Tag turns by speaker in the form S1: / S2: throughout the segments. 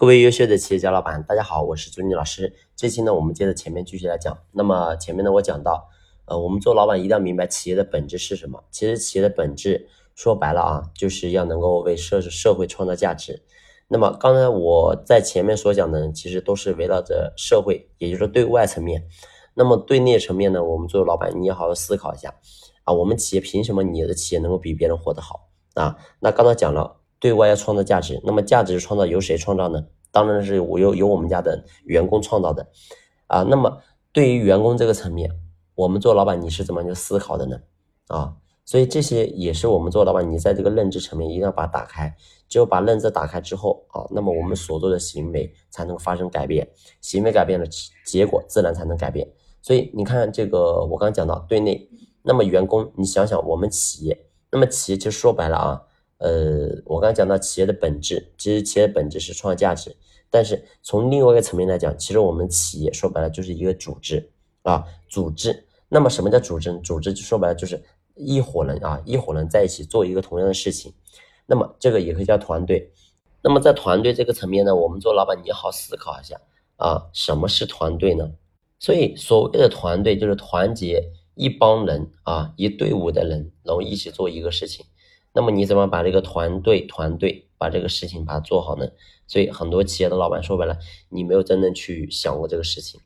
S1: 各位优秀的企业家老板，大家好，我是朱妮老师。这期呢，我们接着前面继续来讲。那么前面呢，我讲到，呃，我们做老板一定要明白企业的本质是什么。其实企业的本质说白了啊，就是要能够为社社会创造价值。那么刚才我在前面所讲的，其实都是围绕着社会，也就是对外层面。那么对内层面呢，我们做老板，你要好好思考一下啊，我们企业凭什么你的企业能够比别人活得好啊？那刚才讲了。对外要创造价值，那么价值创造由谁创造呢？当然是我由由我们家的员工创造的，啊，那么对于员工这个层面，我们做老板你是怎么去思考的呢？啊，所以这些也是我们做老板，你在这个认知层面一定要把它打开，只有把认知打开之后啊，那么我们所做的行为才能发生改变，行为改变了，结果自然才能改变。所以你看这个，我刚讲到对内，那么员工，你想想我们企业，那么企业其实说白了啊。呃，我刚才讲到企业的本质，其实企业的本质是创造价值。但是从另外一个层面来讲，其实我们企业说白了就是一个组织啊，组织。那么什么叫组织？组织就说白了就是一伙人啊，一伙人在一起做一个同样的事情。那么这个也可以叫团队。那么在团队这个层面呢，我们做老板你要好思考一下啊，什么是团队呢？所以所谓的团队就是团结一帮人啊，一队伍的人，然后一起做一个事情。那么你怎么把这个团队团队把这个事情把它做好呢？所以很多企业的老板说白了，你没有真正去想过这个事情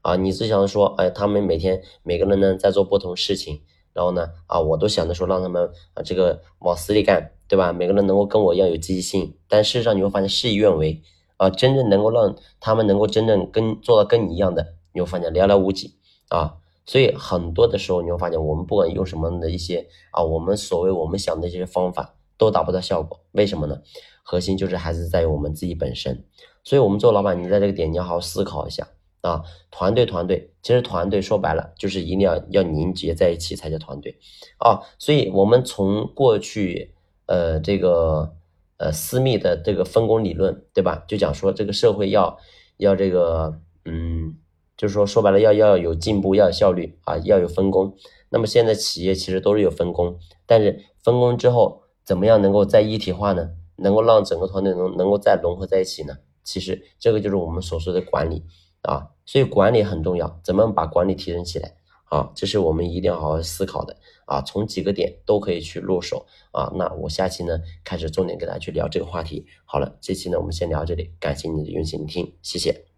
S1: 啊，你只想说，哎，他们每天每个人呢在做不同事情，然后呢，啊，我都想着说让他们啊这个往死里干，对吧？每个人能够跟我一样有积极性，但事实上你会发现事与愿违啊，真正能够让他们能够真正跟做到跟你一样的，你会发现寥寥无几啊。所以很多的时候，你会发现，我们不管用什么的一些啊，我们所谓我们想的一些方法，都达不到效果。为什么呢？核心就是还是在于我们自己本身。所以，我们做老板，你在这个点你要好好思考一下啊。团队，团队，其实团队说白了就是一定要要凝结在一起才叫团队啊。所以，我们从过去呃这个呃私密的这个分工理论，对吧？就讲说这个社会要要这个嗯。就是说，说白了，要要有进步，要有效率啊，要有分工。那么现在企业其实都是有分工，但是分工之后，怎么样能够再一体化呢？能够让整个团队能能够再融合在一起呢？其实这个就是我们所说的管理啊，所以管理很重要，怎么把管理提升起来啊？这是我们一定要好好思考的啊，从几个点都可以去入手啊。那我下期呢，开始重点给大家去聊这个话题。好了，这期呢我们先聊到这里，感谢你的用心聆听，谢谢。